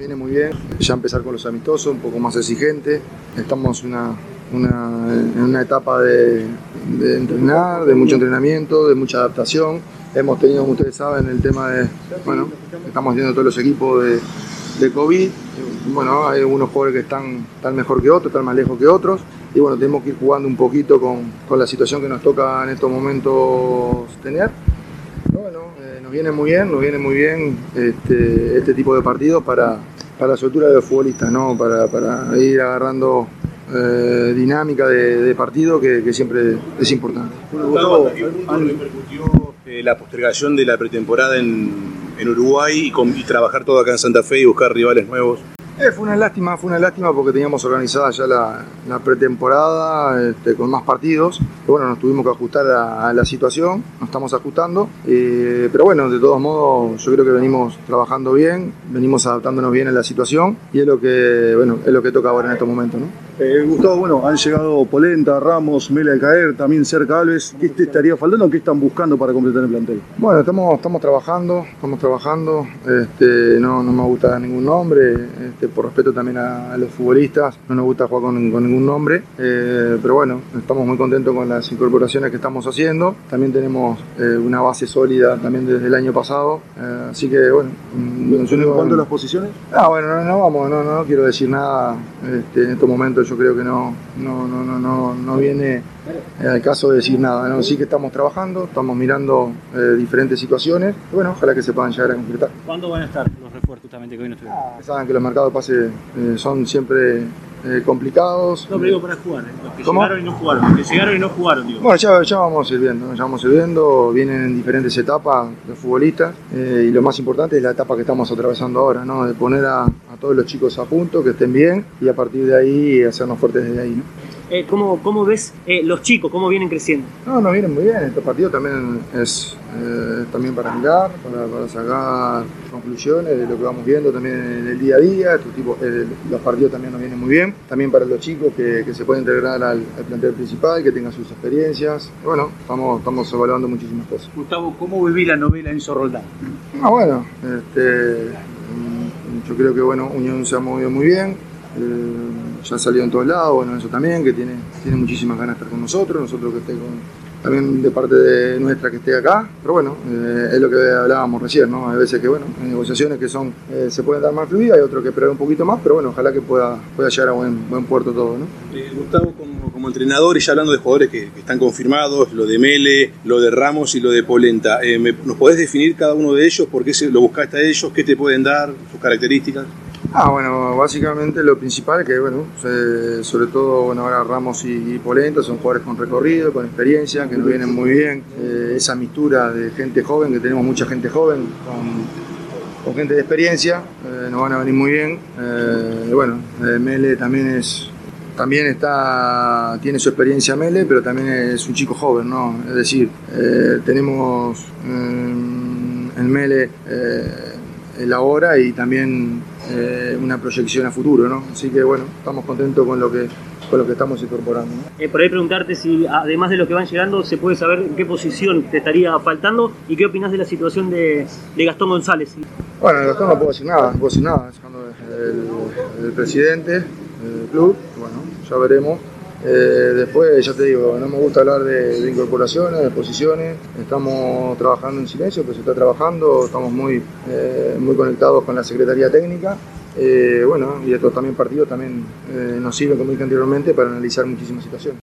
viene muy bien, ya empezar con los amistosos, un poco más exigente. Estamos una, en una etapa de, entrenar, de mucho entrenamiento, de mucha adaptación. Hemos tenido, como ustedes saben, el tema de, bueno, estamos viendo todos los equipos de, de COVID. Bueno, hay algunos jugadores que están, están mejor que otros, están más lejos que otros. Y bueno, tenemos que ir jugando un poquito con, con la situación que nos toca en estos momentos tener nos viene muy bien, nos viene muy bien este, este tipo de partidos para, para la soltura de los futbolistas, ¿no? para, para ir agarrando eh, dinámica de, partido que, siempre es importante. Gustavo, repercutió eh, la postergación de la pretemporada en, en Uruguay y, y trabajar todo acá en Santa Fe y buscar rivales nuevos? Fue una lástima, fue una lástima porque teníamos organizada ya la, pretemporada este, con más partidos. bueno, nos tuvimos que ajustar a, la situación, nos estamos ajustando. Eh, pero bueno, de todos modos, yo creo que venimos trabajando bien, venimos adaptándonos bien a la situación y es lo que, bueno, es lo que toca ahora en estos momentos. ¿no? Eh, Gustavo, bueno, han llegado Polenta, Ramos, Mela de Caer, también cerca Alves. ¿Qué te estaría faltando? ¿Qué están buscando para completar el plantel? Bueno, estamos, estamos trabajando, estamos trabajando. Este, no, no me gusta ningún nombre. Este, por respeto también a, los futbolistas, no nos gusta jugar con, ningún nombre, eh, pero bueno, estamos muy contentos con las incorporaciones que estamos haciendo, también tenemos eh, una base sólida también desde el año pasado, así que bueno. ¿En cuánto las posiciones? Ah, bueno, no, no vamos, no, no, quiero decir nada, este, en estos momentos yo creo que no, no, no, no, no, no viene al caso de decir nada, ¿no? sí que estamos trabajando, estamos mirando diferentes situaciones, bueno, ojalá que se puedan llegar a concretar. ¿Cuándo van a estar los refuerzos justamente que hoy no Saben que los mercados pases eh, son siempre eh, complicados. No, pero digo para jugar, eh. los que llegaron y no jugaron, los que llegaron y no jugaron, digo. Bueno, ya, ya vamos a ir viendo, ya vamos a ir viendo, vienen en diferentes etapas los futbolistas y lo más importante es la etapa que estamos atravesando ahora, ¿no? de poner a todos los chicos a punto, que estén bien y a partir de ahí hacernos fuertes desde ahí. ¿no? Eh, ¿cómo, ¿cómo, ves eh, los chicos, cómo vienen creciendo? No, nos vienen muy bien. Este partido también es eh, también para mirar, para, sacar conclusiones de lo que vamos viendo también en el día a día. Este tipo, los partidos también nos vienen muy bien. También para los chicos que, se pueden integrar al, plantel principal, que tengan sus experiencias. Bueno, estamos, estamos evaluando muchísimas cosas. Gustavo, ¿cómo viví la novela Enzo Roldán? Ah, bueno, este, yo creo que bueno, Unión se ha movido muy bien ya salió en todos lados, bueno, eso también, que tiene, tiene muchísimas ganas de estar con nosotros, nosotros que esté con, también de parte de nuestra que esté acá, pero bueno, eh, es lo que hablábamos recién, ¿no? Hay veces que, bueno, hay negociaciones que son, eh, se pueden dar más fluidas, hay otros que esperar un poquito más, pero bueno, ojalá que pueda, pueda llegar a buen, buen puerto todo, ¿no? Eh, Gustavo, como, entrenador y ya hablando de jugadores que, están confirmados, lo de Mele, lo de Ramos y lo de Polenta, ¿nos podés definir cada uno de ellos? ¿Por qué se, lo buscaste a ellos? ¿Qué te pueden dar? ¿Sus características? Ah, bueno, básicamente lo principal que, bueno, sobre todo, bueno, ahora Ramos y, Polenta son jugadores con recorrido, con experiencia, que nos vienen muy bien. Eh, esa mistura de gente joven, que tenemos mucha gente joven, con, gente de experiencia, eh, nos van a venir muy bien. Eh, bueno, Mele también es también está, tiene su experiencia Mele, pero también es un chico joven, ¿no? Es decir, tenemos en Mele el ahora y también eh, una proyección a futuro, ¿no? Así que bueno, estamos contentos con lo que, con lo que estamos incorporando. Eh, por ahí preguntarte si además de lo que van llegando se puede saber en qué posición te estaría faltando y qué opinas de la situación de, Gastón González. Bueno, Gastón no puedo decir nada, no puedo decir nada, es el, el presidente del club, bueno, ya veremos. Eh, después, ya te digo, no me gusta hablar de, incorporaciones, de posiciones. Estamos trabajando en silencio, pues se está trabajando, estamos muy, eh, muy conectados con la Secretaría Técnica. Eh, bueno, y estos también partidos también nos sirven, como dije anteriormente, para analizar muchísimas situaciones.